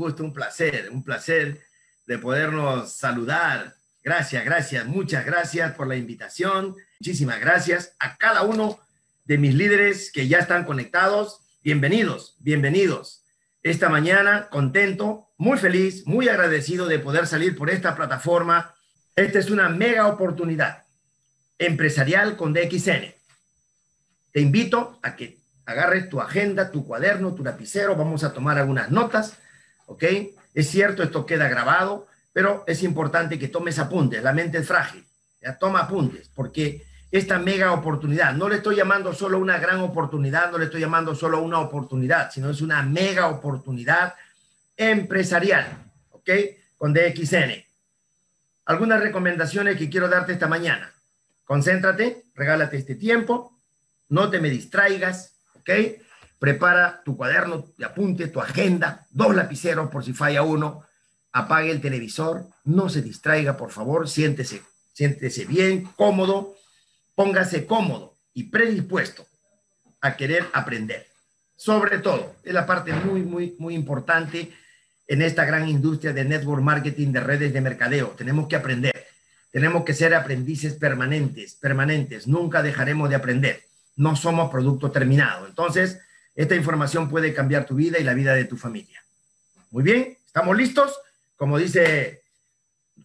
gusto, un placer, un placer de podernos saludar. Gracias, gracias, muchas gracias por la invitación. Muchísimas gracias a cada uno de mis líderes que ya están conectados. Bienvenidos, bienvenidos. Esta mañana contento, muy feliz, muy agradecido de poder salir por esta plataforma. Esta es una mega oportunidad empresarial con DXN. Te invito a que agarres tu agenda, tu cuaderno, tu lapicero, vamos a tomar algunas notas, ¿ok? Es cierto, esto queda grabado, pero es importante que tomes apuntes, la mente es frágil, ya toma apuntes, porque esta mega oportunidad, no le estoy llamando solo una gran oportunidad, no le estoy llamando solo una oportunidad, sino es una mega oportunidad empresarial, ¿ok? Con DXN. Algunas recomendaciones que quiero darte esta mañana. Concéntrate, regálate este tiempo, no te me distraigas, ¿ok? Prepara tu cuaderno de apunte, tu agenda, dos lapiceros por si falla uno, apague el televisor, no se distraiga, por favor, siéntese, siéntese bien, cómodo, póngase cómodo y predispuesto a querer aprender. Sobre todo, es la parte muy, muy, muy importante en esta gran industria de network marketing, de redes de mercadeo. Tenemos que aprender, tenemos que ser aprendices permanentes, permanentes, nunca dejaremos de aprender no somos producto terminado. Entonces, esta información puede cambiar tu vida y la vida de tu familia. Muy bien, ¿estamos listos? Como dice,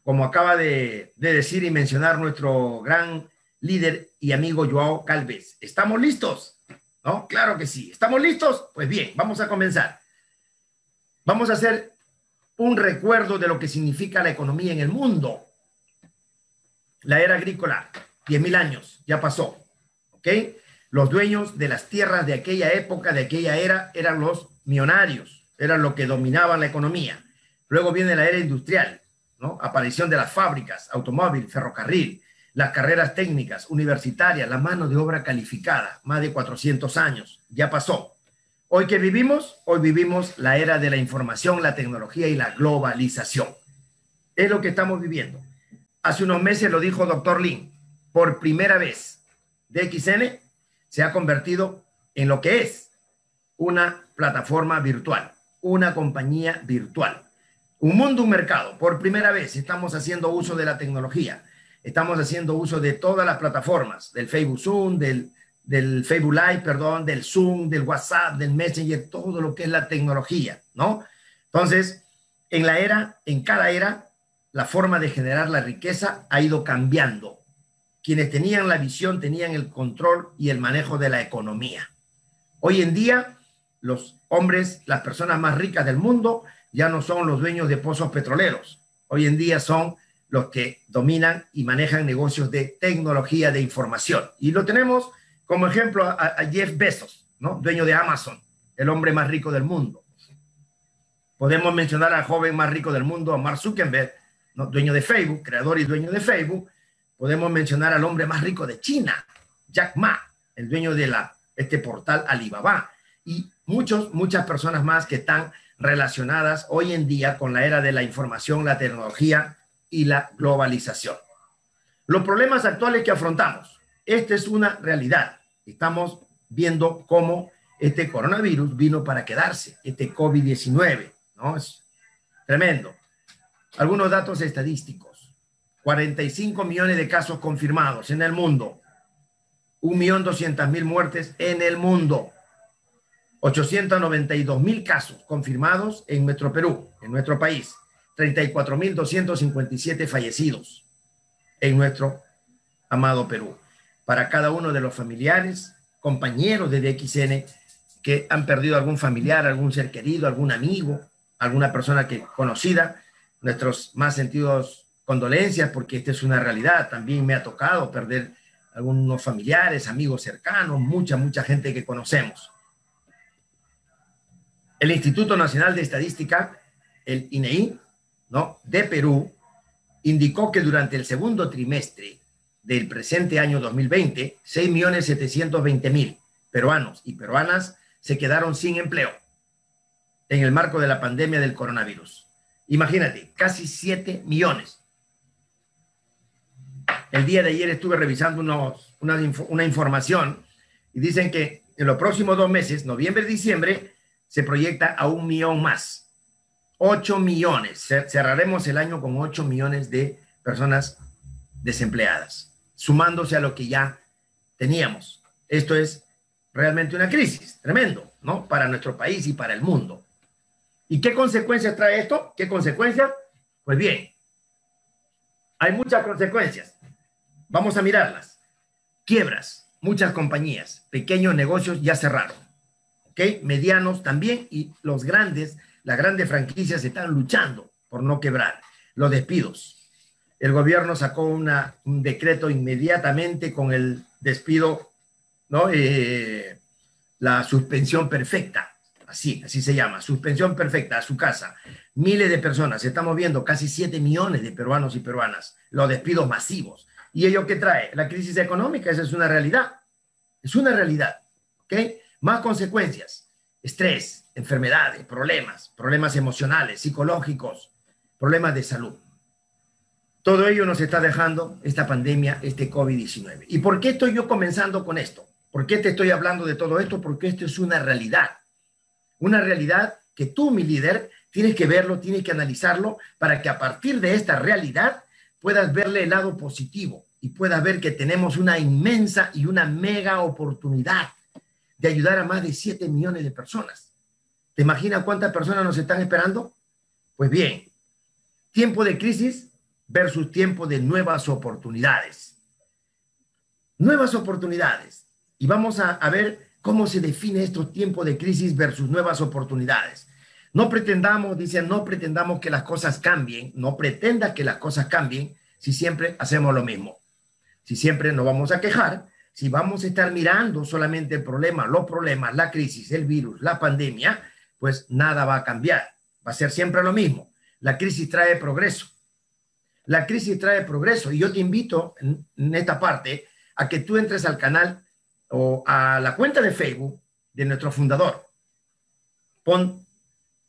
como acaba de, decir y mencionar nuestro gran líder y amigo Joao Calves, ¿estamos listos? ¿No? Claro que sí. ¿Estamos listos? Pues bien, vamos a comenzar. Vamos a hacer un recuerdo de lo que significa la economía en el mundo. La era agrícola, 10.000 años, ya pasó. ¿Ok? Los dueños de las tierras de aquella época, de aquella era, eran los millonarios, eran los que dominaban la economía. Luego viene la era industrial, ¿no? Aparición de las fábricas, automóvil, ferrocarril, las carreras técnicas, universitarias, la mano de obra calificada, más de 400 años, ya pasó. Hoy que vivimos, hoy vivimos la era de la información, la tecnología y la globalización. Es lo que estamos viviendo. Hace unos meses lo dijo doctor Lin, por primera vez, DXN se ha convertido en lo que es una plataforma virtual, una compañía virtual. Un mundo, un mercado. Por primera vez estamos haciendo uso de la tecnología. Estamos haciendo uso de todas las plataformas, del Facebook Zoom, del, Facebook Live, perdón, del Zoom, del WhatsApp, del Messenger, todo lo que es la tecnología, ¿no? Entonces, en la era, en cada era, la forma de generar la riqueza ha ido cambiando quienes tenían la visión tenían el control y el manejo de la economía. Hoy en día, los hombres, las personas más ricas del mundo, ya no son los dueños de pozos petroleros. Hoy en día son los que dominan y manejan negocios de tecnología de información. Y lo tenemos como ejemplo a, Jeff Bezos, ¿no? dueño de Amazon, el hombre más rico del mundo. Podemos mencionar al joven más rico del mundo, a Mark Zuckerberg, ¿no? dueño de Facebook, creador y dueño de Facebook, Podemos mencionar al hombre más rico de China, Jack Ma, el dueño de este portal Alibaba, y muchos, muchas personas más que están relacionadas hoy en día con la era de la información, la tecnología y la globalización. Los problemas actuales que afrontamos, esta es una realidad. Estamos viendo cómo este coronavirus vino para quedarse, este COVID-19, ¿no? Es tremendo. Algunos datos estadísticos. 45 millones de casos confirmados en el mundo, 1.200.000 muertes en el mundo, 892.000 casos confirmados en nuestro Perú, en nuestro país, 34.257 fallecidos en nuestro amado Perú. Para cada uno de los familiares, compañeros de DXN que han perdido algún familiar, algún ser querido, algún amigo, alguna persona que conocida, nuestros más sentidos condolencias porque esta es una realidad. También me ha tocado perder algunos familiares, amigos cercanos, mucha, mucha gente que conocemos. El Instituto Nacional de Estadística, el INEI, ¿no? de Perú, indicó que durante el segundo trimestre del presente año 2020, 6.720.000 peruanos y peruanas se quedaron sin empleo en el marco de la pandemia del coronavirus. Imagínate, casi 7 millones. El día de ayer estuve revisando una, información y dicen que en los próximos dos meses, noviembre y diciembre, se proyecta a un millón más. 8 millones. Cerraremos el año con 8 millones de personas desempleadas, sumándose a lo que ya teníamos. Esto es realmente una crisis, tremendo, ¿no? Para nuestro país y para el mundo. ¿Y qué consecuencias trae esto? ¿Qué consecuencias? Pues bien, hay muchas consecuencias. Vamos a mirarlas. Quiebras, muchas compañías, pequeños negocios ya cerraron, ¿ok? Medianos también y los grandes, las grandes franquicias están luchando por no quebrar. Los despidos. El gobierno sacó una, un decreto inmediatamente con el despido, ¿no? Eh, la suspensión perfecta, así, así se llama, suspensión perfecta a su casa. Miles de personas, estamos viendo casi 7 millones de peruanos y peruanas, los despidos masivos. ¿Y ello qué trae? La crisis económica, esa es una realidad. Es una realidad. ¿Ok? Más consecuencias. Estrés, enfermedades, problemas, problemas emocionales, psicológicos, problemas de salud. Todo ello nos está dejando esta pandemia, este COVID-19. ¿Y por qué estoy yo comenzando con esto? ¿Por qué te estoy hablando de todo esto? Porque esto es una realidad. Una realidad que tú, mi líder, tienes que verlo, tienes que analizarlo para que a partir de esta realidad puedas verle el lado positivo y puedas ver que tenemos una inmensa y una mega oportunidad de ayudar a más de 7 millones de personas. ¿Te imaginas cuántas personas nos están esperando? Pues bien, tiempo de crisis versus tiempo de nuevas oportunidades. Nuevas oportunidades. Y vamos a, a ver cómo se define estos tiempos de crisis versus nuevas oportunidades. No pretendamos, dicen, no pretendamos que las cosas cambien, no pretenda que las cosas cambien si siempre hacemos lo mismo. Si siempre nos vamos a quejar, si vamos a estar mirando solamente el problema, los problemas, la crisis, el virus, la pandemia, pues nada va a cambiar. Va a ser siempre lo mismo. La crisis trae progreso. La crisis trae progreso y yo te invito en, en esta parte a que tú entres al canal o a la cuenta de Facebook de nuestro fundador. Pon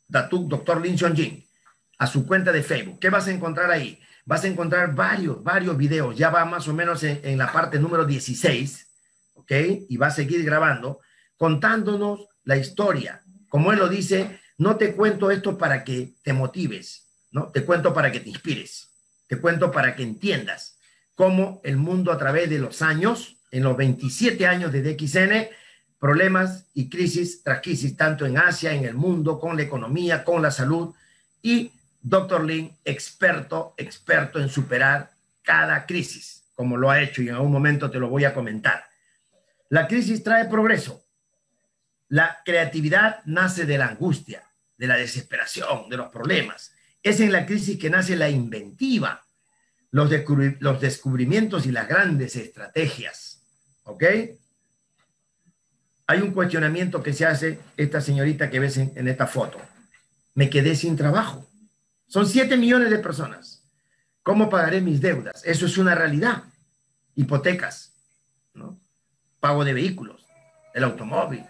Datuk Dr. Lin Jin a su cuenta de Facebook. ¿Qué vas a encontrar ahí? Vas a encontrar varios, varios videos. Ya va más o menos en, la parte número 16, ¿ok? Y va a seguir grabando, contándonos la historia. Como él lo dice, no te cuento esto para que te motives, ¿no? Te cuento para que te inspires. Te cuento para que entiendas cómo el mundo a través de los años, en los 27 años de DXN, problemas y crisis tras crisis, tanto en Asia, en el mundo, con la economía, con la salud. Y Dr. Lin, experto, experto en superar cada crisis, como lo ha hecho y en algún momento te lo voy a comentar. La crisis trae progreso. La creatividad nace de la angustia, de la desesperación, de los problemas. Es en la crisis que nace la inventiva, los, los descubrimientos y las grandes estrategias. ¿Ok? Hay un cuestionamiento que se hace esta señorita que ves en, esta foto. Me quedé sin trabajo. Son 7 millones de personas. ¿Cómo pagaré mis deudas? Eso es una realidad. Hipotecas, ¿no? pago de vehículos, el automóvil,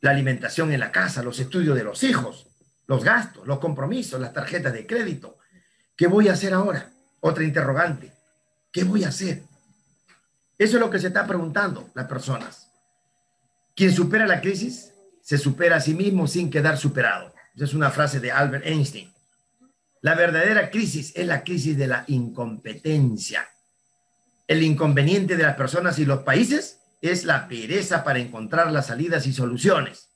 la alimentación en la casa, los estudios de los hijos, los gastos, los compromisos, las tarjetas de crédito. ¿Qué voy a hacer ahora? Otra interrogante. ¿Qué voy a hacer? Eso es lo que se está preguntando las personas. Quien supera la crisis se supera a sí mismo sin quedar superado. Esa es una frase de Albert Einstein. La verdadera crisis es la crisis de la incompetencia. El inconveniente de las personas y los países es la pereza para encontrar las salidas y soluciones.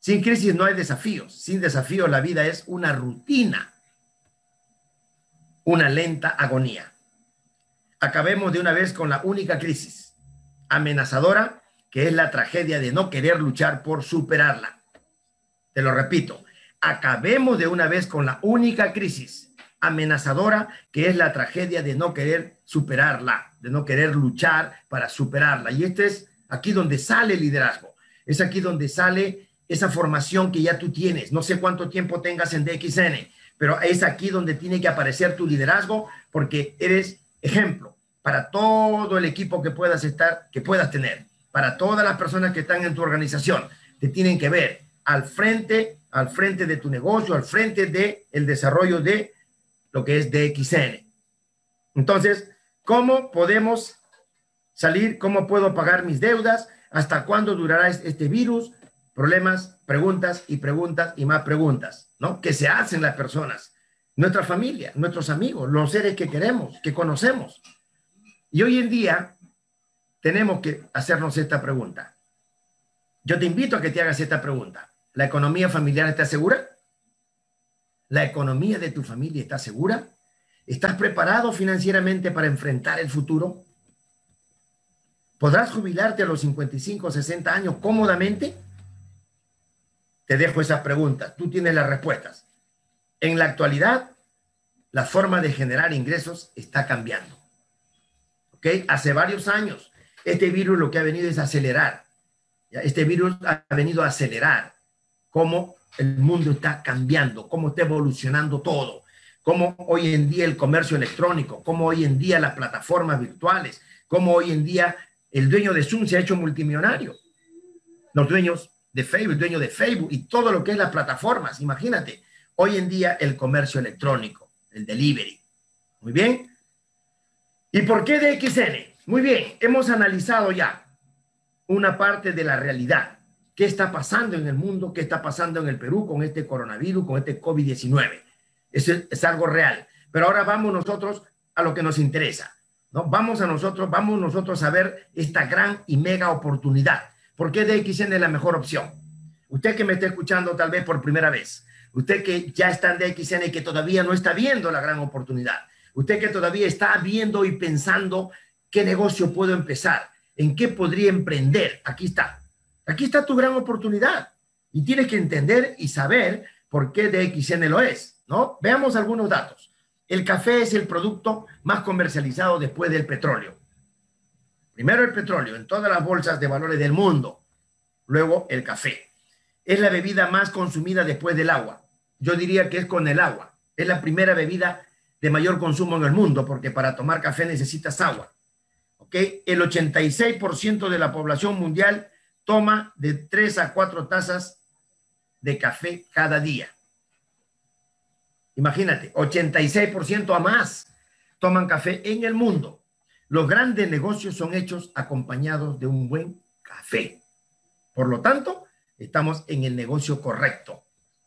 Sin crisis no hay desafíos. Sin desafíos la vida es una rutina, una lenta agonía. Acabemos de una vez con la única crisis amenazadora que es la tragedia de no querer luchar por superarla. Te lo repito, acabemos de una vez con la única crisis amenazadora que es la tragedia de no querer superarla, de no querer luchar para superarla. Y este es aquí donde sale el liderazgo, es aquí donde sale esa formación que ya tú tienes. No sé cuánto tiempo tengas en DXN, pero es aquí donde tiene que aparecer tu liderazgo porque eres ejemplo para todo el equipo que puedas estar, que puedas tener para todas las personas que están en tu organización. Te tienen que ver al frente, al frente de tu negocio, al frente de el desarrollo de lo que es DXN. Entonces, ¿cómo podemos salir? ¿Cómo puedo pagar mis deudas? ¿Hasta cuándo durará este virus? problemas, preguntas y preguntas y más preguntas, ¿no? Que se hacen las personas, nuestra familia, nuestros amigos, los seres que queremos, que conocemos. Y hoy en día tenemos que hacernos esta pregunta. Yo te invito a que te hagas esta pregunta. ¿La economía familiar está segura? ¿La economía de tu familia está segura? ¿Estás preparado financieramente para enfrentar el futuro? ¿Podrás jubilarte a los 55 o 60 años cómodamente? Te dejo esas preguntas. Tú tienes las respuestas. En la actualidad, la forma de generar ingresos está cambiando. ¿Ok? Hace varios años, este virus lo que ha venido es acelerar. Este virus ha venido a acelerar cómo el mundo está cambiando, cómo está evolucionando todo, cómo hoy en día el comercio electrónico, cómo hoy en día las plataformas virtuales, cómo hoy en día el dueño de Zoom se ha hecho multimillonario. Los dueños de Facebook, el dueño de Facebook y todo lo que es las plataformas. Imagínate, hoy en día el comercio electrónico, el delivery. Muy bien. ¿Y por qué DXN? Muy bien, hemos analizado ya una parte de la realidad. ¿Qué está pasando en el mundo? ¿Qué está pasando en el Perú con este coronavirus, con este COVID-19? Eso es, algo real. Pero ahora vamos nosotros a lo que nos interesa. ¿no? Vamos a nosotros, vamos nosotros a ver esta gran y mega oportunidad ¿Por qué DXN es la mejor opción? Usted que me está escuchando tal vez por primera vez, usted que ya está en DXN y que todavía no está viendo la gran oportunidad, usted que todavía está viendo y pensando qué negocio puedo empezar, en qué podría emprender, aquí está. Aquí está tu gran oportunidad y tienes que entender y saber por qué DXN lo es, ¿no? Veamos algunos datos. El café es el producto más comercializado después del petróleo. Primero el petróleo en todas las bolsas de valores del mundo, luego el café. Es la bebida más consumida después del agua. Yo diría que es con el agua. Es la primera bebida de mayor consumo en el mundo porque para tomar café necesitas agua. ¿Ok? El 86% de la población mundial toma de 3 a 4 tazas de café cada día. Imagínate, 86% a más toman café en el mundo. Los grandes negocios son hechos acompañados de un buen café. Por lo tanto, estamos en el negocio correcto.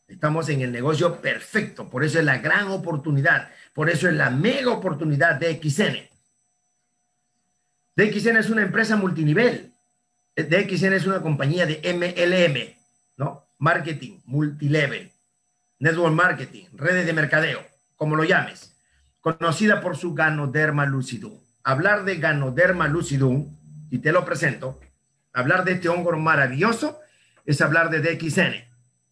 Estamos en el negocio perfecto. Por eso es la gran oportunidad. Por eso es la mega oportunidad de XN. DXN es una empresa multinivel. DXN es una compañía de MLM, ¿no? Marketing, multilevel, network marketing, redes de mercadeo, como lo llames, conocida por su ganoderma lucidum hablar de Ganoderma lucidum, y te lo presento, hablar de este hongo maravilloso es hablar de DXN.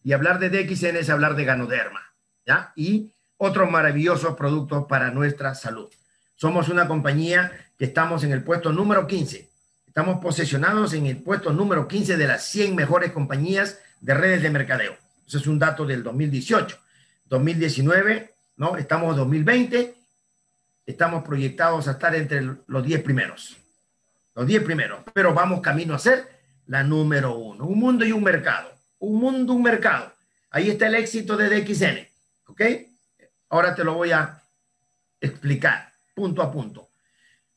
Y hablar de DXN es hablar de Ganoderma, ¿ya? Y otros maravillosos productos para nuestra salud. Somos una compañía que estamos en el puesto número 15. Estamos posesionados en el puesto número 15 de las 100 mejores compañías de redes de mercadeo. Ese es un dato del 2018. 2019, ¿no? Estamos en 2020 estamos proyectados a estar entre los 10 primeros. Los 10 primeros, pero vamos camino a ser la número uno. Un mundo y un mercado. Un mundo, un mercado. Ahí está el éxito de DXN. ¿Ok? Ahora te lo voy a explicar punto a punto.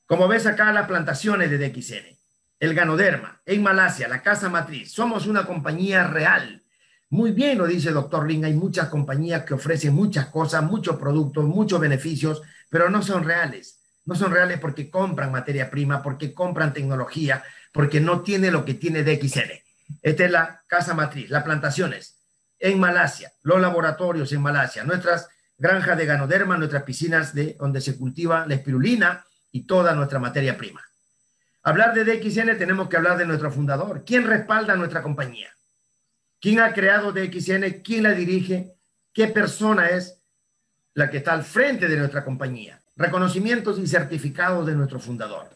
Como ves acá, las plantaciones de DXN, el Ganoderma, en Malasia, la casa matriz. Somos una compañía real. Muy bien, lo dice el doctor Ling. Hay muchas compañías que ofrecen muchas cosas, muchos productos, muchos beneficios, pero no son reales. No son reales porque compran materia prima, porque compran tecnología, porque no tiene lo que tiene DXN. Esta es la casa matriz, las plantaciones en Malasia, los laboratorios en Malasia, nuestras granjas de ganoderma, nuestras piscinas de, donde se cultiva la espirulina y toda nuestra materia prima. Hablar de DXN tenemos que hablar de nuestro fundador. ¿Quién respalda nuestra compañía? ¿Quién ha creado DXN? ¿Quién la dirige? ¿Qué persona es la que está al frente de nuestra compañía. Reconocimientos y certificados de nuestro fundador.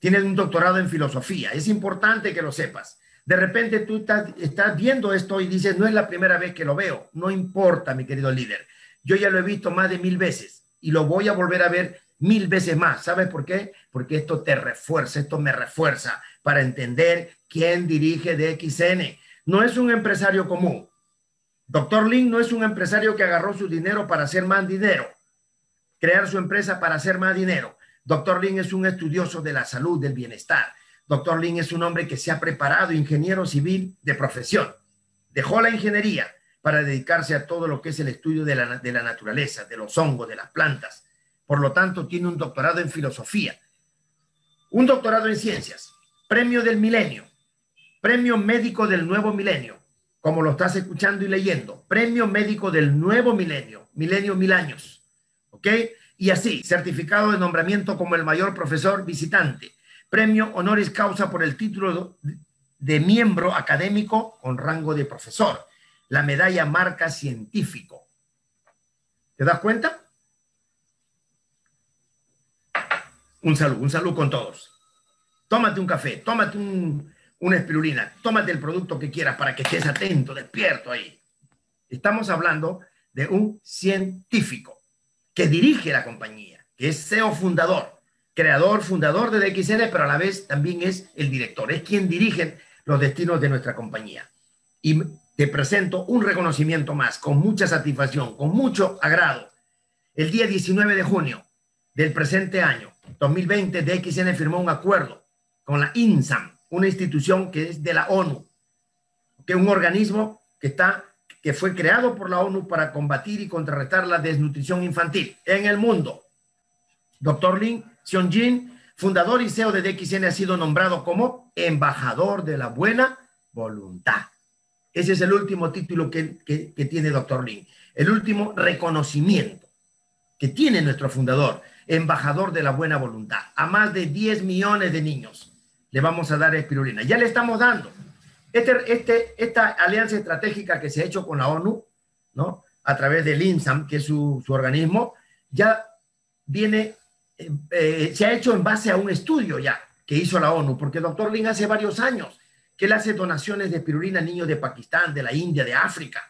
Tiene un doctorado en filosofía. Es importante que lo sepas. De repente tú estás, estás viendo esto y dices, no es la primera vez que lo veo. No importa, mi querido líder. Yo ya lo he visto más de mil veces y lo voy a volver a ver mil veces más. ¿Sabes por qué? Porque esto te refuerza, esto me refuerza para entender quién dirige DXN. No es un empresario común, Doctor Lin no es un empresario que agarró su dinero para hacer más dinero, crear su empresa para hacer más dinero. Doctor Lin es un estudioso de la salud, del bienestar. Doctor Lin es un hombre que se ha preparado, ingeniero civil de profesión. Dejó la ingeniería para dedicarse a todo lo que es el estudio de la, de la naturaleza, de los hongos, de las plantas. Por lo tanto, tiene un doctorado en filosofía, un doctorado en ciencias, premio del milenio, premio médico del nuevo milenio, como lo estás escuchando y leyendo, premio médico del nuevo milenio, milenio mil años, ¿ok? Y así, certificado de nombramiento como el mayor profesor visitante, premio honoris causa por el título de miembro académico con rango de profesor, la medalla marca científico. ¿Te das cuenta? Un saludo, un saludo con todos. Tómate un café, tómate una espirulina, tómate el producto que quieras para que estés atento, despierto ahí. Estamos hablando de un científico que dirige la compañía, que es CEO fundador, creador, fundador de DXN, pero a la vez también es el director, es quien dirige los destinos de nuestra compañía. Y te presento un reconocimiento más, con mucha satisfacción, con mucho agrado. El día 19 de junio del presente año, 2020, DXN firmó un acuerdo con la INSAM, una institución que es de la ONU, que es un organismo que está que fue creado por la ONU para combatir y contrarrestar la desnutrición infantil en el mundo. Doctor Lin Xiong-Jin, fundador y CEO de DXN, ha sido nombrado como embajador de la buena voluntad. Ese es el último título que, tiene Doctor Lin, el último reconocimiento que tiene nuestro fundador, embajador de la buena voluntad. A más de 10 millones de niños le vamos a dar espirulina. Ya le estamos dando este, este, esta alianza estratégica que se ha hecho con la ONU, ¿no? A través del INSAM, que es su, organismo, ya viene, eh, eh, se ha hecho en base a un estudio ya que hizo la ONU, porque doctor Lin hace varios años que él hace donaciones de espirulina a niños de Pakistán, de la India, de África.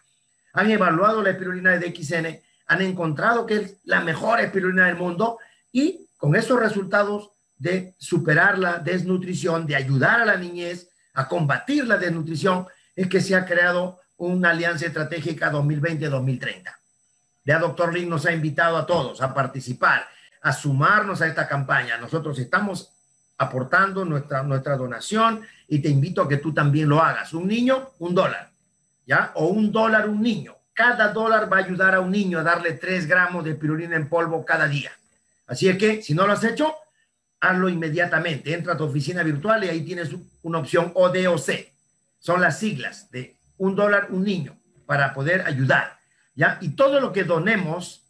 Han evaluado la espirulina de DXN, han encontrado que es la mejor espirulina del mundo y con esos resultados de superar la desnutrición, de ayudar a la niñez, a combatir la desnutrición es que se ha creado una alianza estratégica 2020-2030. Ya doctor Lin nos ha invitado a todos a participar, a sumarnos a esta campaña. Nosotros estamos aportando nuestra, nuestra donación y te invito a que tú también lo hagas. Un niño, un dólar, ¿ya? O un dólar, un niño. Cada dólar va a ayudar a un niño a darle tres gramos de pirulina en polvo cada día. Así es que, si no lo has hecho, hazlo inmediatamente. Entra a tu oficina virtual y ahí tienes una opción ODOC. Son las siglas de un dólar un niño para poder ayudar. ¿ya? Y todo lo que donemos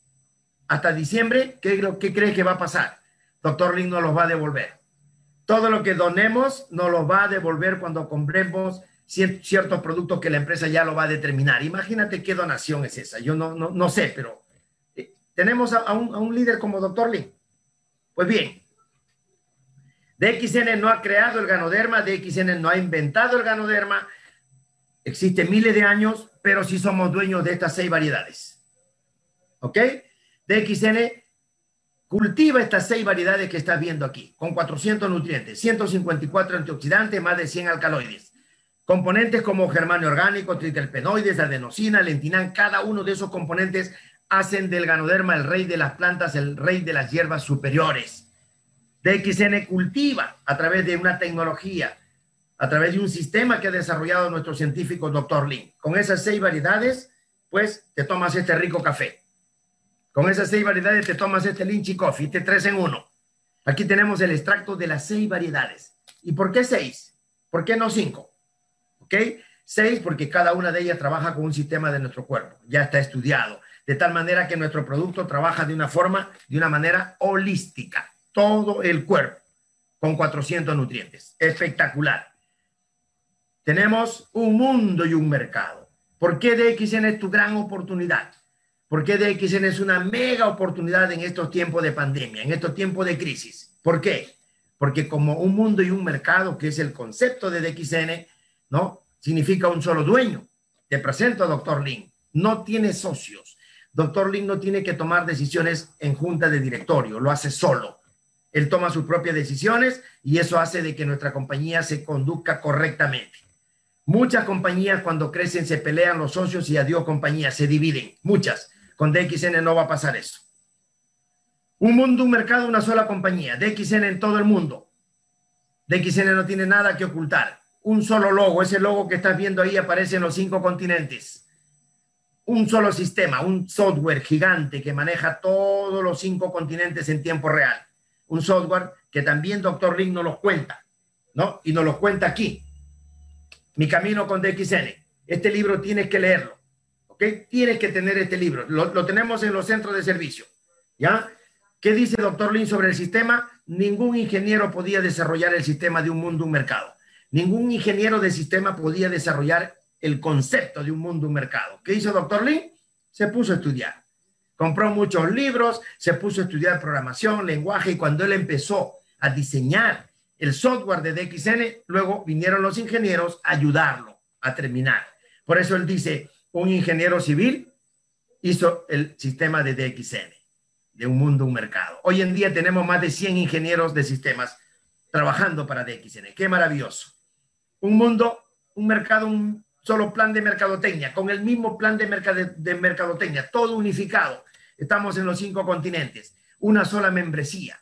hasta diciembre, ¿qué, qué crees que va a pasar? Doctor Lin nos los va a devolver. Todo lo que donemos nos lo va a devolver cuando compremos ciertos productos que la empresa ya lo va a determinar. Imagínate qué donación es esa. Yo no, no, sé, pero eh, tenemos a, un, a un líder como Doctor Lin. Pues bien, DXN no ha creado el ganoderma, DXN no ha inventado el ganoderma. Existe miles de años, pero sí somos dueños de estas seis variedades. ¿Ok? DXN cultiva estas seis variedades que estás viendo aquí, con 400 nutrientes, 154 antioxidantes, más de 100 alcaloides. Componentes como germanio orgánico, triterpenoides, adenosina, lentinán, cada uno de esos componentes hacen del ganoderma el rey de las plantas, el rey de las hierbas superiores. DXN cultiva a través de una tecnología, a través de un sistema que ha desarrollado nuestro científico doctor Lin. Con esas seis variedades, pues te tomas este rico café. Con esas seis variedades te tomas este Lynchy Coffee, este tres en uno. Aquí tenemos el extracto de las seis variedades. ¿Y por qué seis? ¿Por qué no cinco? ¿Ok? Seis porque cada una de ellas trabaja con un sistema de nuestro cuerpo. Ya está estudiado. De tal manera que nuestro producto trabaja de una forma, de una manera holística todo el cuerpo con 400 nutrientes. Espectacular. Tenemos un mundo y un mercado. ¿Por qué DXN es tu gran oportunidad? ¿Por qué DXN es una mega oportunidad en estos tiempos de pandemia, en estos tiempos de crisis? ¿Por qué? Porque como un mundo y un mercado, que es el concepto de DXN, ¿no? Significa un solo dueño. Te presento a Doctor Lin. No tiene socios. Doctor Lin no tiene que tomar decisiones en junta de directorio, lo hace solo él toma sus propias decisiones y eso hace de que nuestra compañía se conduzca correctamente. Muchas compañías cuando crecen se pelean los socios y adiós compañías, se dividen. Muchas. Con DXN no va a pasar eso. Un mundo, un mercado, una sola compañía. DXN en todo el mundo. DXN no tiene nada que ocultar. un solo logo. Ese logo que estás viendo ahí aparece en los cinco continentes. Un solo sistema, un software gigante que maneja todos los cinco continentes en tiempo real. Un software que también Doctor Link nos los cuenta, ¿no? Y nos los cuenta aquí. Mi camino con DXN. Este libro tienes que leerlo, ¿ok? Tienes que tener este libro. Lo, tenemos en los centros de servicio, ¿ya? ¿Qué dice Doctor Lin sobre el sistema? Ningún ingeniero podía desarrollar el sistema de un mundo, un mercado. Ningún ingeniero de sistema podía desarrollar el concepto de un mundo, un mercado. ¿Qué hizo Doctor Lin? Se puso a estudiar. Compró muchos libros, se puso a estudiar programación, lenguaje, y cuando él empezó a diseñar el software de DXN, luego vinieron los ingenieros a ayudarlo a terminar. Por eso él dice, un ingeniero civil hizo el sistema de DXN de un mundo, un mercado. Hoy en día tenemos más de 100 ingenieros de sistemas trabajando para DXN. Qué maravilloso. Un mundo, un mercado, un solo plan de mercadotecnia, con el mismo plan de, de mercadotecnia, todo unificado. Estamos en los cinco continentes. Una sola membresía.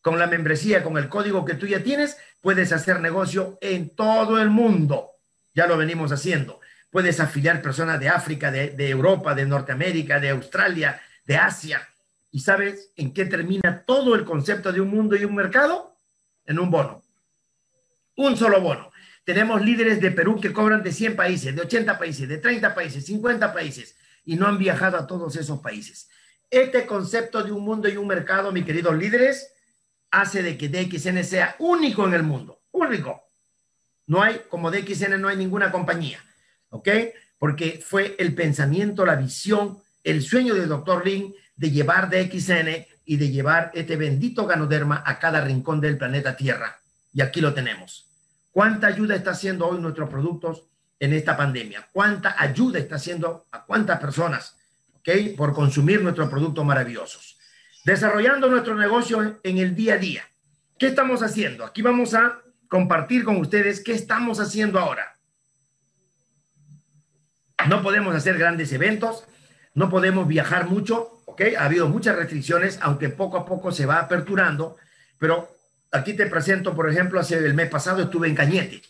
Con la membresía, con el código que tú ya tienes, puedes hacer negocio en todo el mundo. Ya lo venimos haciendo. Puedes afiliar personas de África, de, Europa, de Norteamérica, de Australia, de Asia, ¿Y sabes en qué termina todo el concepto de un mundo y un mercado? En un bono. Un solo bono. Tenemos líderes de Perú que cobran de 100 países, de 80 países, de 30 países, 50 países y no han viajado a todos esos países. Este concepto de un mundo y un mercado, mis queridos líderes, hace de que DXN sea único en el mundo. Único. No hay, como DXN no hay ninguna compañía. ¿Ok? Porque fue el pensamiento, la visión, el sueño del doctor Lin de llevar DXN y de llevar este bendito ganoderma a cada rincón del planeta Tierra. Y aquí lo tenemos. ¿Cuánta ayuda está haciendo hoy nuestros productos en esta pandemia? ¿Cuánta ayuda está haciendo a cuántas personas, ok, por consumir nuestros productos maravillosos? Desarrollando nuestro negocio en el día a día. ¿Qué estamos haciendo? Aquí vamos a compartir con ustedes qué estamos haciendo ahora. No podemos hacer grandes eventos, no podemos viajar mucho, ha habido muchas restricciones, aunque poco a poco se va aperturando, pero aquí te presento, por ejemplo, hace el mes pasado estuve en Cañete,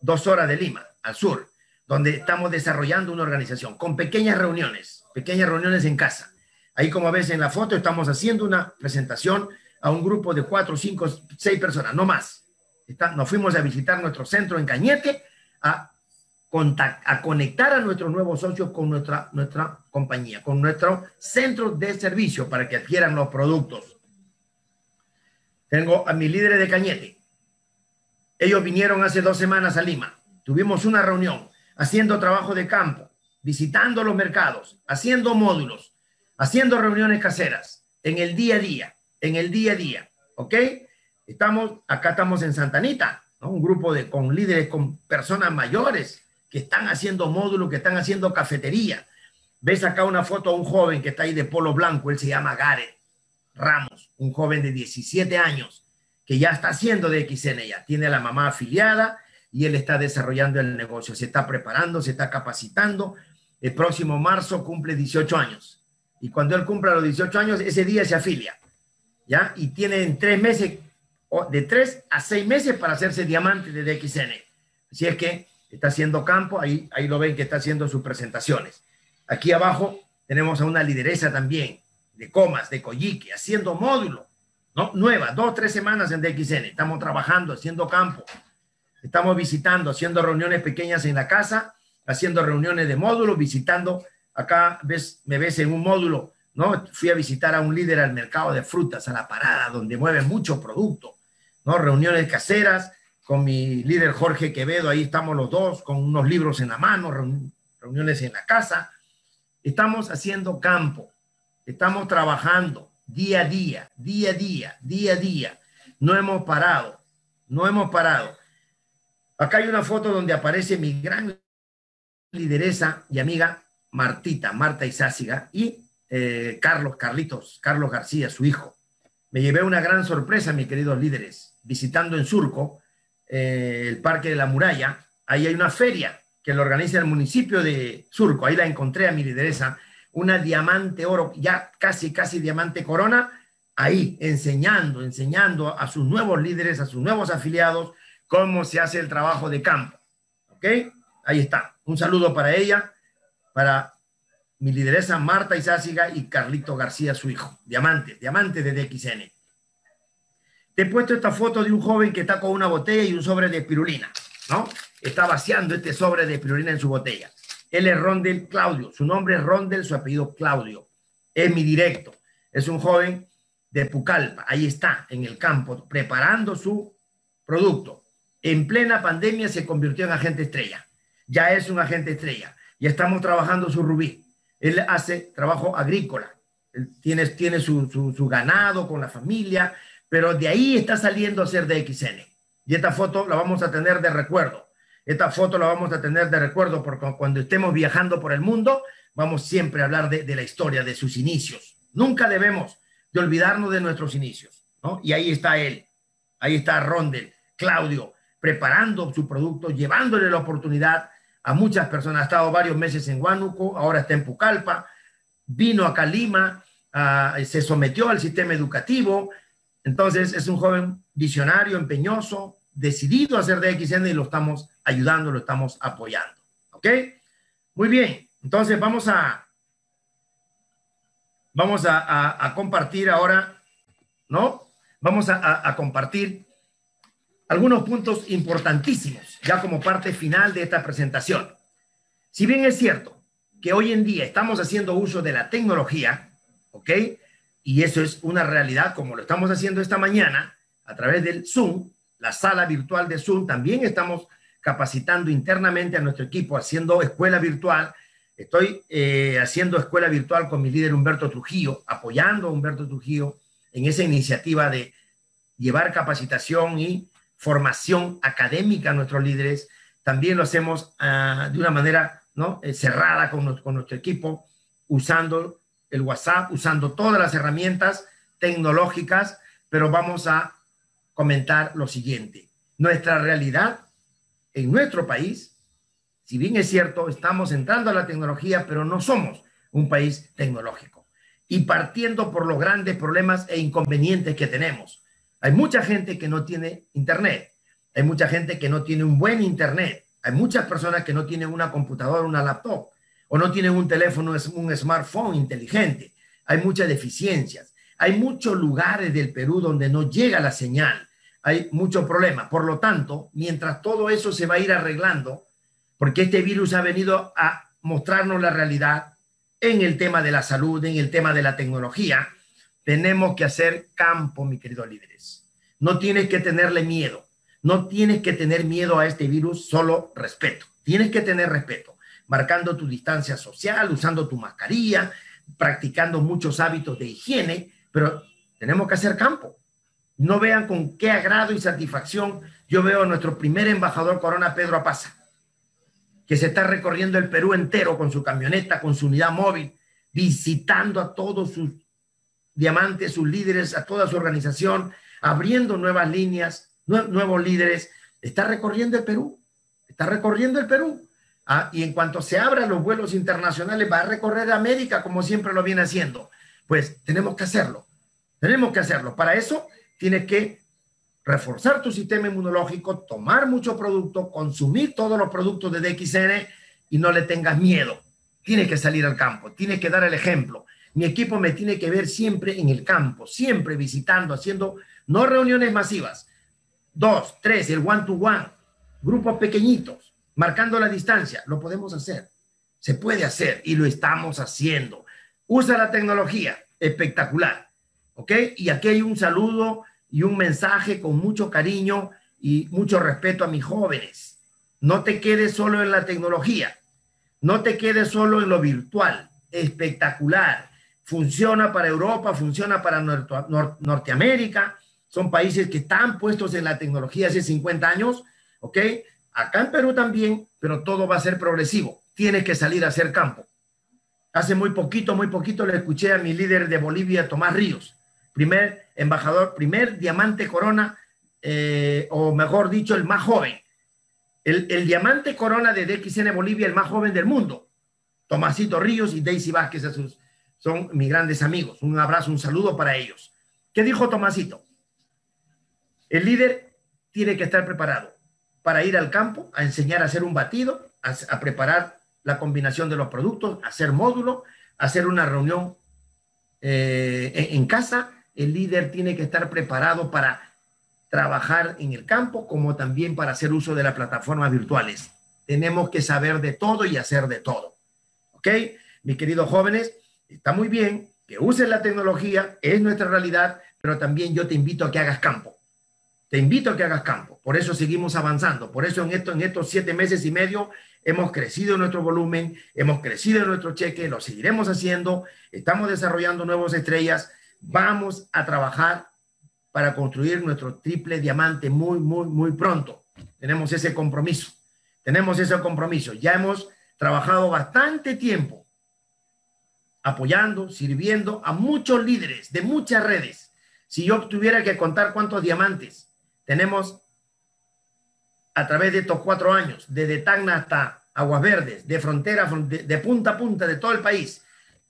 dos horas de Lima, al sur, donde estamos desarrollando una organización con pequeñas reuniones, pequeñas reuniones en casa. Ahí, como ves en la foto, estamos haciendo una presentación a un grupo de cuatro, cinco, seis personas, no más. nos fuimos a visitar nuestro centro en Cañete a a conectar a nuestros nuevos socios con nuestra, nuestra compañía, con nuestro centro de servicio para que adquieran los productos. Tengo a mis líderes de Cañete. Ellos vinieron hace dos semanas a Lima. Tuvimos una reunión haciendo trabajo de campo, visitando los mercados, haciendo módulos, haciendo reuniones caseras, en el día a día, en el día a día. ¿Ok? Estamos, acá estamos en Santanita, ¿no? un grupo de, con líderes, con personas mayores, que están haciendo módulos, que están haciendo cafetería. Ves acá una foto a un joven que está ahí de polo blanco, él se llama Gareth Ramos, un joven de 17 años que ya está haciendo de XN ya, tiene a la mamá afiliada y él está desarrollando el negocio, se está preparando, se está capacitando. El próximo marzo cumple 18 años y cuando él cumpla los 18 años, ese día se afilia, ¿ya? Y tiene en tres meses, de tres a seis meses para hacerse diamante de DXN. Así es que está haciendo campo, ahí, ahí lo ven que está haciendo sus presentaciones. Aquí abajo tenemos a una lideresa también de Comas, de Coyique, haciendo módulo, ¿no? Nueva, dos, tres semanas en DXN. Estamos trabajando, haciendo campo. Estamos visitando, haciendo reuniones pequeñas en la casa, haciendo reuniones de módulo, visitando. Acá ves, me ves en un módulo, ¿no? Fui a visitar a un líder al mercado de frutas, a la parada, donde mueve mucho producto, ¿no? Reuniones caseras, con mi líder Jorge Quevedo, ahí estamos los dos, con unos libros en la mano, reuniones en la casa. Estamos haciendo campo, estamos trabajando día a día, día a día, día a día. No hemos parado, no hemos parado. Acá hay una foto donde aparece mi gran lideresa y amiga Martita, Marta Izáciga, y eh, Carlos, Carlitos, Carlos García, su hijo. Me llevé una gran sorpresa, mis queridos líderes, visitando en Surco, eh, el Parque de la Muralla, ahí hay una feria que lo organiza el municipio de Surco, ahí la encontré a mi lideresa, una diamante oro, ya casi, casi diamante corona, ahí enseñando, enseñando a sus nuevos líderes, a sus nuevos afiliados, cómo se hace el trabajo de campo. ¿Ok? Ahí está. Un saludo para ella, para mi lideresa Marta Izáciga y Carlito García, su hijo. Diamante, diamante de DXN. Te he puesto esta foto de un joven que está con una botella y un sobre de pirulina, ¿no? Está vaciando este sobre de pirulina en su botella. Él es Rondel Claudio. Su nombre es Rondel, su apellido Claudio. Es mi directo. Es un joven de Pucallpa. Ahí está, en el campo, preparando su producto. En plena pandemia se convirtió en agente estrella. Ya es un agente estrella. Ya estamos trabajando su rubí. Él hace trabajo agrícola. Él tiene, tiene su, su, ganado con la familia, pero de ahí está saliendo a ser de XN. Y esta foto la vamos a tener de recuerdo. Esta foto la vamos a tener de recuerdo porque cuando estemos viajando por el mundo, vamos siempre a hablar de, la historia, de sus inicios. Nunca debemos de olvidarnos de nuestros inicios, ¿no? Y ahí está él, ahí está Rondel, Claudio, preparando su producto, llevándole la oportunidad a muchas personas. Ha estado varios meses en Huánuco, ahora está en Pucallpa, vino acá a Lima, se sometió al sistema educativo. Entonces es un joven visionario, empeñoso, decidido a hacer DXN y lo estamos ayudando, lo estamos apoyando. ¿Ok? Muy bien. Entonces vamos a, vamos a, compartir ahora, ¿no? Vamos a, compartir algunos puntos importantísimos, ya como parte final de esta presentación. Si bien es cierto que hoy en día estamos haciendo uso de la tecnología, ¿ok? Y eso es una realidad como lo estamos haciendo esta mañana a través del Zoom, la sala virtual de Zoom, también estamos capacitando internamente a nuestro equipo, haciendo escuela virtual Estoy eh, haciendo escuela virtual con mi líder Humberto Trujillo, apoyando a Humberto Trujillo en esa iniciativa de llevar capacitación y formación académica a nuestros líderes. También lo hacemos ah, de una manera ¿no? Eh, cerrada con, con nuestro equipo, usando el WhatsApp, usando todas las herramientas tecnológicas, pero vamos a comentar lo siguiente. Nuestra realidad en nuestro país si bien es cierto, estamos entrando a la tecnología, pero no somos un país tecnológico. Y partiendo por los grandes problemas e inconvenientes que tenemos. Hay mucha gente que no tiene internet. Hay mucha gente que no tiene un buen internet. Hay muchas personas que no tienen una computadora, una laptop, o no tienen un teléfono, un smartphone inteligente. Hay muchas deficiencias. Hay muchos lugares del Perú donde no llega la señal. Hay muchos problemas. Por lo tanto, mientras todo eso se va a ir arreglando, porque este virus ha venido a mostrarnos la realidad en el tema de la salud, en el tema de la tecnología. Tenemos que hacer campo, mi queridos líderes. No tienes que tenerle miedo. No tienes que tener miedo a este virus, solo respeto. Tienes que tener respeto, marcando tu distancia social, usando tu mascarilla, practicando muchos hábitos de higiene, pero tenemos que hacer campo. No vean con qué agrado y satisfacción yo veo a nuestro primer embajador Corona, Pedro Apaza que se está recorriendo el Perú entero con su camioneta, con su unidad móvil, visitando a todos sus diamantes, sus líderes, a toda su organización, abriendo nuevas líneas, nuevos líderes. Está recorriendo el Perú, está recorriendo el Perú. Ah, y en cuanto se abran los vuelos internacionales, va a recorrer América como siempre lo viene haciendo. Pues tenemos que hacerlo, tenemos que hacerlo. Para eso tiene que reforzar tu sistema inmunológico, tomar mucho producto, consumir todos los productos de DXN y no le tengas miedo. Tienes que salir al campo, tienes que dar el ejemplo. Mi equipo me tiene que ver siempre en el campo, siempre visitando, haciendo no reuniones masivas, dos, tres, el one to one, grupos pequeñitos, marcando la distancia. Lo podemos hacer, se puede hacer y lo estamos haciendo. Usa la tecnología, espectacular. ¿Ok? Y aquí hay un saludo y un mensaje con mucho cariño y mucho respeto a mis jóvenes. No te quedes solo en la tecnología, no te quedes solo en lo virtual, espectacular. Funciona para Europa, funciona para Norteamérica, son países que están puestos en la tecnología hace 50 años, ¿ok? Acá en Perú también, pero todo va a ser progresivo. Tienes que salir a hacer campo. Hace muy poquito, muy poquito le escuché a mi líder de Bolivia, Tomás Ríos primer embajador, primer diamante corona, eh, o mejor dicho, el más joven. El, diamante corona de DXN Bolivia, el más joven del mundo. Tomasito Ríos y Daisy Vázquez son mis grandes amigos. Un abrazo, un saludo para ellos. ¿Qué dijo Tomasito? El líder tiene que estar preparado. Para ir al campo a enseñar a hacer un batido, a, preparar la combinación de los productos, hacer módulo, hacer una reunión eh, en casa. El líder tiene que estar preparado para trabajar en el campo como también para hacer uso de las plataformas virtuales. Tenemos que saber de todo y hacer de todo. ¿Ok? Mis queridos jóvenes, está muy bien que uses la tecnología, es nuestra realidad, pero también yo te invito a que hagas campo. Te invito a que hagas campo. Por eso seguimos avanzando. Por eso en, esto, en estos siete meses y medio hemos crecido nuestro volumen, hemos crecido nuestro cheque, lo seguiremos haciendo, estamos desarrollando nuevas estrellas. Vamos a trabajar para construir nuestro triple diamante muy, muy, muy pronto. Tenemos ese compromiso. Tenemos ese compromiso. Ya hemos trabajado bastante tiempo apoyando, sirviendo a muchos líderes de muchas redes. Si yo tuviera que contar cuántos diamantes tenemos a través de estos cuatro años, desde Tacna hasta Aguas Verdes, de frontera, de, punta a punta de todo el país,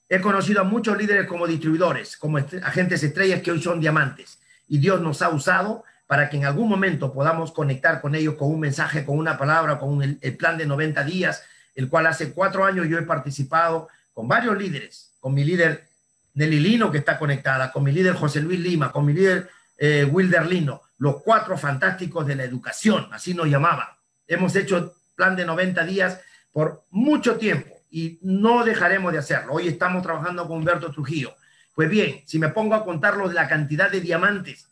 he conocido a muchos líderes como distribuidores, como agentes estrellas que hoy son diamantes. Y Dios nos ha usado para que en algún momento podamos conectar con ellos con un mensaje, con una palabra, con el, plan de 90 días, el cual hace cuatro años yo he participado con varios líderes, con mi líder Nelly Lino, que está conectada, con mi líder José Luis Lima, con mi líder eh, Wilder Lino, los cuatro fantásticos de la educación, así nos llamaban. Hemos hecho plan de 90 días por mucho tiempo y no dejaremos de hacerlo. Hoy estamos trabajando con Humberto Trujillo. Pues bien, si me pongo a contarlo de la cantidad de diamantes,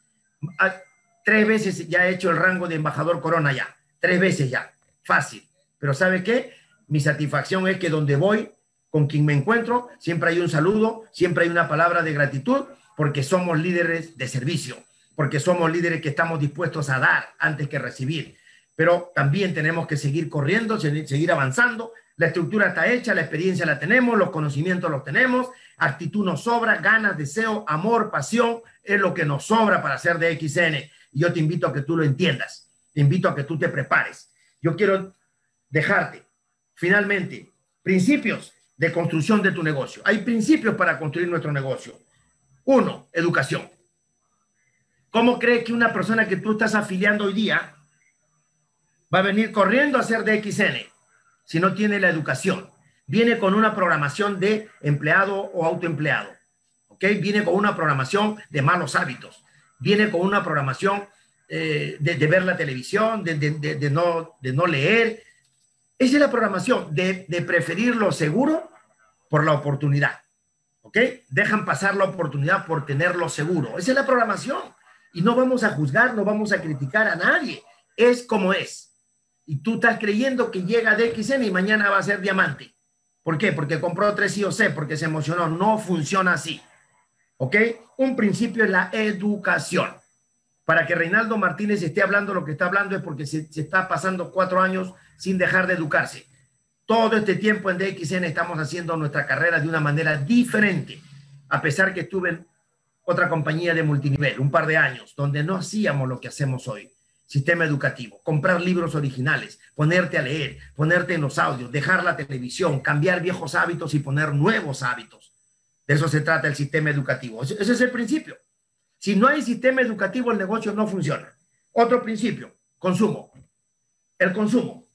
tres veces ya he hecho el rango de embajador corona ya, tres veces ya, fácil. Pero ¿sabe qué? Mi satisfacción es que donde voy, con quien me encuentro, siempre hay un saludo, siempre hay una palabra de gratitud, porque somos líderes de servicio, porque somos líderes que estamos dispuestos a dar antes que recibir. Pero también tenemos que seguir corriendo, seguir avanzando. La estructura está hecha, la experiencia la tenemos, los conocimientos los tenemos, actitud nos sobra, ganas, deseo, amor, pasión, es lo que nos sobra para hacer de XN. Y yo te invito a que tú lo entiendas, te invito a que tú te prepares. Yo quiero dejarte, finalmente, principios de construcción de tu negocio. Hay principios para construir nuestro negocio. Uno, educación. ¿Cómo crees que una persona que tú estás afiliando hoy día va a venir corriendo a hacer de XN si no tiene la educación? viene con una programación de empleado o autoempleado. ¿Ok? Viene con una programación de malos hábitos. Viene con una programación eh, de, ver la televisión, de, no, de no leer. Esa es la programación, de, preferir lo seguro por la oportunidad. ¿Ok? Dejan pasar la oportunidad por tenerlo seguro. Esa es la programación. Y no vamos a juzgar, no vamos a criticar a nadie. Es como es. Y tú estás creyendo que llega de XN y mañana va a ser diamante. ¿Por qué? Porque compró tres C, porque se emocionó. No funciona así. ¿Ok? Un principio es la educación. Para que Reinaldo Martínez esté hablando lo que está hablando es porque se, está pasando cuatro años sin dejar de educarse. Todo este tiempo en DXN estamos haciendo nuestra carrera de una manera diferente, a pesar que estuve otra compañía de multinivel, un par de años, donde no hacíamos lo que hacemos hoy sistema educativo, comprar libros originales, ponerte a leer, ponerte en los audios, dejar la televisión, cambiar viejos hábitos y poner nuevos hábitos. De eso se trata el sistema educativo. Ese es el principio. Si no hay sistema educativo, el negocio no funciona. Otro principio, consumo. El consumo.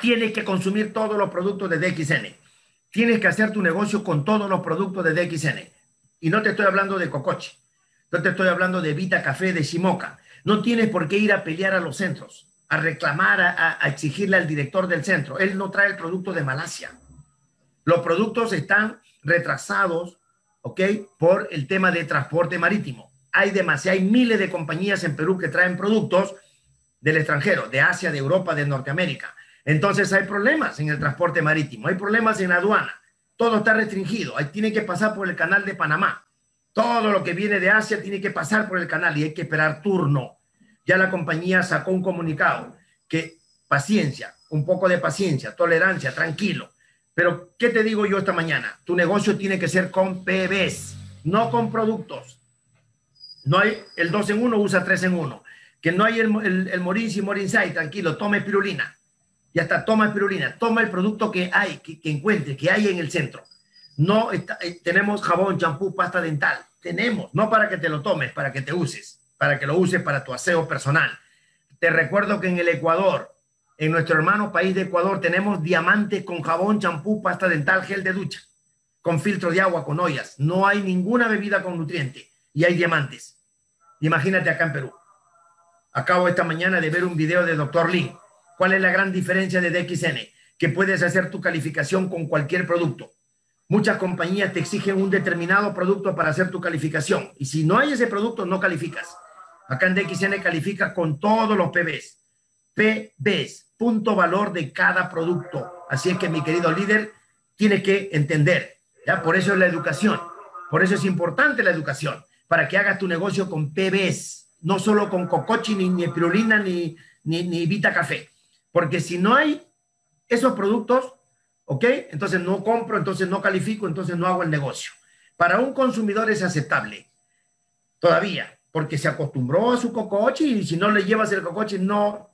Tienes que consumir todos los productos de DXN. Tienes que hacer tu negocio con todos los productos de DXN. Y no te estoy hablando de cocoche no te estoy hablando de Vita Café de Shimoka. No tienes por qué ir a pelear a los centros, a reclamar, a, exigirle al director del centro. Él no trae el producto de Malasia. Los productos están retrasados, ¿ok? Por el tema de transporte marítimo. Hay demasiadas, hay miles de compañías en Perú que traen productos del extranjero, de Asia, de Europa, de Norteamérica. Entonces hay problemas en el transporte marítimo, hay problemas en la aduana. Todo está restringido. Ahí tiene que pasar por el canal de Panamá. Todo lo que viene de Asia tiene que pasar por el canal y hay que esperar turno. Ya la compañía sacó un comunicado que paciencia, un poco de paciencia, tolerancia, tranquilo. Pero, ¿qué te digo yo esta mañana? Tu negocio tiene que ser con PBs, no con productos. No hay el 2 en 1, usa 3 en 1. Que no hay el, el, el Morinci, Morinsai, tranquilo, tome pirulina. Ya está, toma pirulina, toma el producto que hay, que, que encuentre, que hay en el centro. No eh, tenemos jabón, champú, pasta dental. Tenemos, no para que te lo tomes, para que te uses. para que lo uses para tu aseo personal. Te recuerdo que en el Ecuador, en nuestro hermano país de Ecuador, tenemos diamantes con jabón, champú, pasta dental, gel de ducha, con filtro de agua, con ollas. No hay ninguna bebida con nutriente y hay diamantes. Imagínate acá en Perú. Acabo esta mañana de ver un video de Dr. Lee. ¿Cuál es la gran diferencia de DXN? Que puedes hacer tu calificación con cualquier producto. Muchas compañías te exigen un determinado producto para hacer tu calificación. Y si no hay ese producto, no calificas. Acá en DXN califica con todos los PBs. PBs, punto valor de cada producto. Así es que mi querido líder, tiene que entender. ¿ya? Por eso es la educación. Por eso es importante la educación. Para que hagas tu negocio con PBs. No solo con cocochi, ni, ni pirulina, ni, ni, ni Vita Café. Porque si no hay esos productos, ¿ok? Entonces no compro, entonces no califico, entonces no hago el negocio. Para un consumidor es aceptable. Todavía porque se acostumbró a su cocoche y si no le llevas el cocoche no,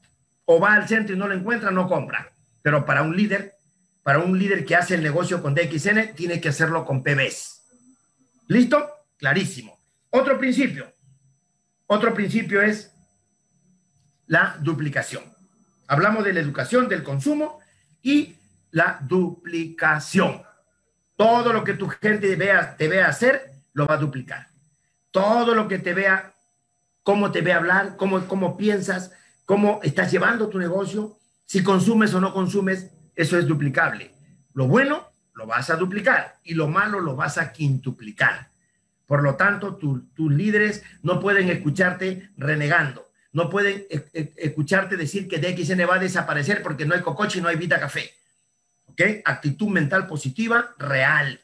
o va al centro y no lo encuentra, no compra. Pero para un líder, para un líder que hace el negocio con DXN, tiene que hacerlo con PBs. ¿Listo? Clarísimo. Otro principio. Otro principio es la duplicación. Hablamos de la educación, del consumo y la duplicación. Todo lo que tu gente vea, te vea hacer, lo va a duplicar. Todo lo que te vea cómo te ve hablar, cómo, cómo piensas, cómo estás llevando tu negocio, si consumes o no consumes, eso es duplicable. Lo bueno lo vas a duplicar y lo malo lo vas a quintuplicar. Por lo tanto, tus líderes no pueden escucharte renegando, no pueden e, e, escucharte decir que DXN va a desaparecer porque no hay cocoche y no hay Vita Café. ¿Ok? Actitud mental positiva real,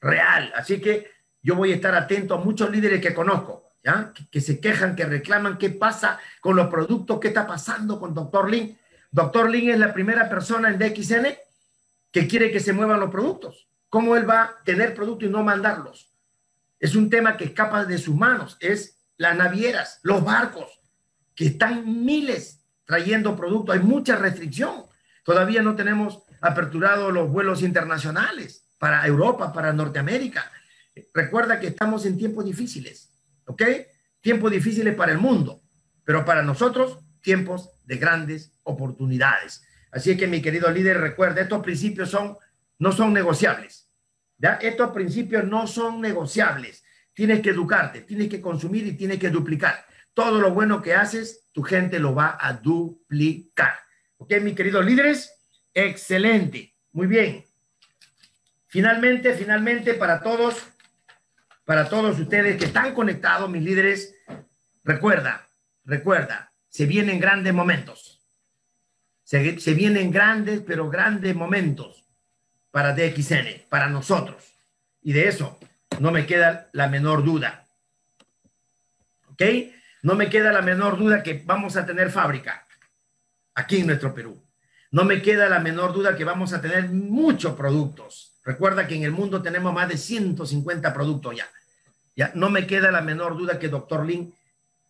real. Así que yo voy a estar atento a muchos líderes que conozco que, se quejan, que reclaman qué pasa con los productos, qué está pasando con Dr. Lin. Dr. Lin es la primera persona en DXN que quiere que se muevan los productos. ¿Cómo él va a tener productos y no mandarlos? Es un tema que escapa de sus manos. Es las navieras, los barcos, que están miles trayendo productos. Hay mucha restricción. Todavía no tenemos aperturado los vuelos internacionales para Europa, para Norteamérica. Recuerda que estamos en tiempos difíciles. ¿Ok? Tiempos difíciles para el mundo, pero para nosotros tiempos de grandes oportunidades. Así que mi querido líder, recuerda, estos principios son, no son negociables. Estos principios no son negociables. Tienes que educarte, tienes que consumir y tienes que duplicar. Todo lo bueno que haces, tu gente lo va a duplicar. ¿Ok, mi queridos líderes? Excelente. Muy bien. Finalmente, finalmente, para todos, para todos ustedes que están conectados, mis líderes, recuerda, recuerda, se vienen grandes momentos. Se, se vienen grandes, pero grandes momentos para DXN, para nosotros. Y de eso no me queda la menor duda. ¿Ok? No me queda la menor duda que vamos a tener fábrica aquí en nuestro Perú. No me queda la menor duda que vamos a tener muchos productos Recuerda que en el mundo tenemos más de 150 productos ya. Ya no me queda la menor duda que Dr. Lin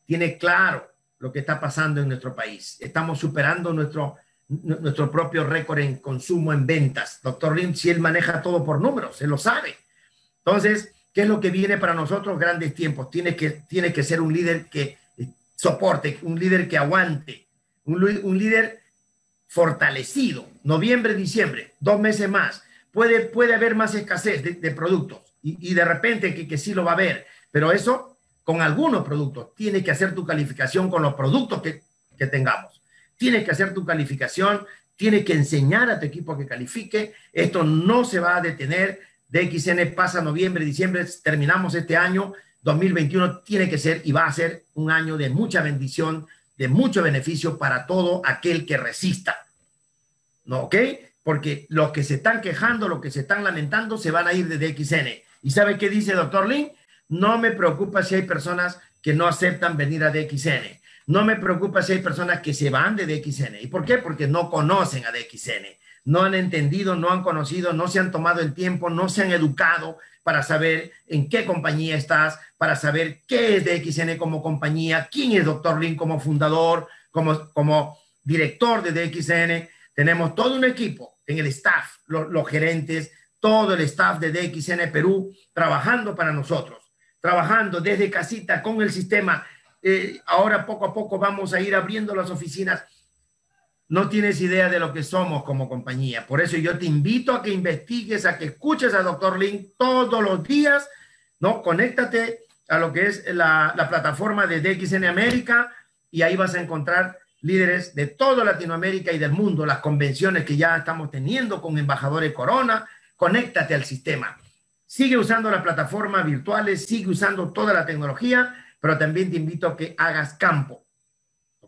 tiene claro lo que está pasando en nuestro país. Estamos superando nuestro, nuestro propio récord en consumo, en ventas. Doctor Lin, si él maneja todo por números, él lo sabe. Entonces, ¿qué es lo que viene para nosotros? Grandes tiempos. Tiene que, tiene que ser un líder que soporte, un líder que aguante, un, un líder fortalecido. Noviembre, diciembre, dos meses más puede, puede haber más escasez de, productos y, de repente que, que sí lo va a haber, pero eso con algunos productos. Tienes que hacer tu calificación con los productos que, que tengamos. Tienes que hacer tu calificación, tienes que enseñar a tu equipo que califique. Esto no se va a detener. DXN pasa noviembre, diciembre, terminamos este año. 2021 tiene que ser y va a ser un año de mucha bendición, de mucho beneficio para todo aquel que resista. ¿No? ¿Ok? porque los que se están quejando, los que se están lamentando, se van a ir de DXN. ¿Y sabe qué dice doctor Lin? No me preocupa si hay personas que no aceptan venir a DXN. No me preocupa si hay personas que se van de DXN. ¿Y por qué? Porque no conocen a DXN. No han entendido, no han conocido, no se han tomado el tiempo, no se han educado para saber en qué compañía estás, para saber qué es DXN como compañía, quién es doctor Lin como fundador, como, como director de DXN. Tenemos todo un equipo en el staff, los, gerentes, todo el staff de DXN Perú trabajando para nosotros, trabajando desde casita con el sistema eh, ahora poco a poco vamos a ir abriendo las oficinas. No tienes idea de lo que somos como compañía. Por eso yo te invito a que investigues, a que escuches a Dr. Link todos los días, ¿no? Conéctate a lo que es la, la plataforma de DXN América y ahí vas a encontrar líderes de toda Latinoamérica y del mundo, las convenciones que ya estamos teniendo con embajadores Corona. Conéctate al sistema. Sigue usando las plataformas virtuales, sigue usando toda la tecnología, pero también te invito a que hagas campo.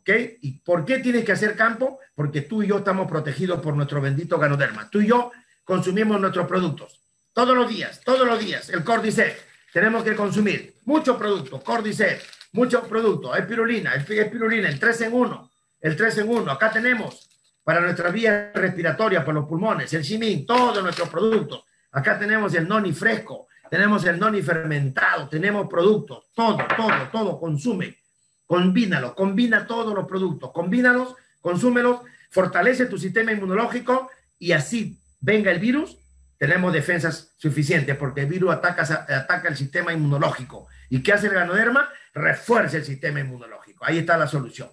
¿Ok? ¿Y por qué tienes que hacer campo? Porque tú y yo estamos protegidos por nuestro bendito ganoderma. Tú y yo consumimos nuestros productos todos los días, todos los días. El Cordyceps. Tenemos que consumir muchos productos, Cordyceps, muchos productos, espirulina, espirulina, el 3 en 1, el 3 en 1. Acá tenemos para nuestra vía respiratoria, por los pulmones, el chimín, todos nuestros productos. Acá tenemos el noni fresco, tenemos el noni fermentado, tenemos productos, todo, todo, todo, consume, combínalo, combina todos los productos, combínalos, consúmelos, fortalece tu sistema inmunológico y así venga el virus, tenemos defensas suficientes porque el virus ataca, ataca el sistema inmunológico. ¿Y qué hace el ganoderma? Refuerza el sistema inmunológico. Ahí está la solución.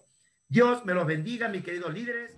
Dios me los bendiga, mis queridos líderes.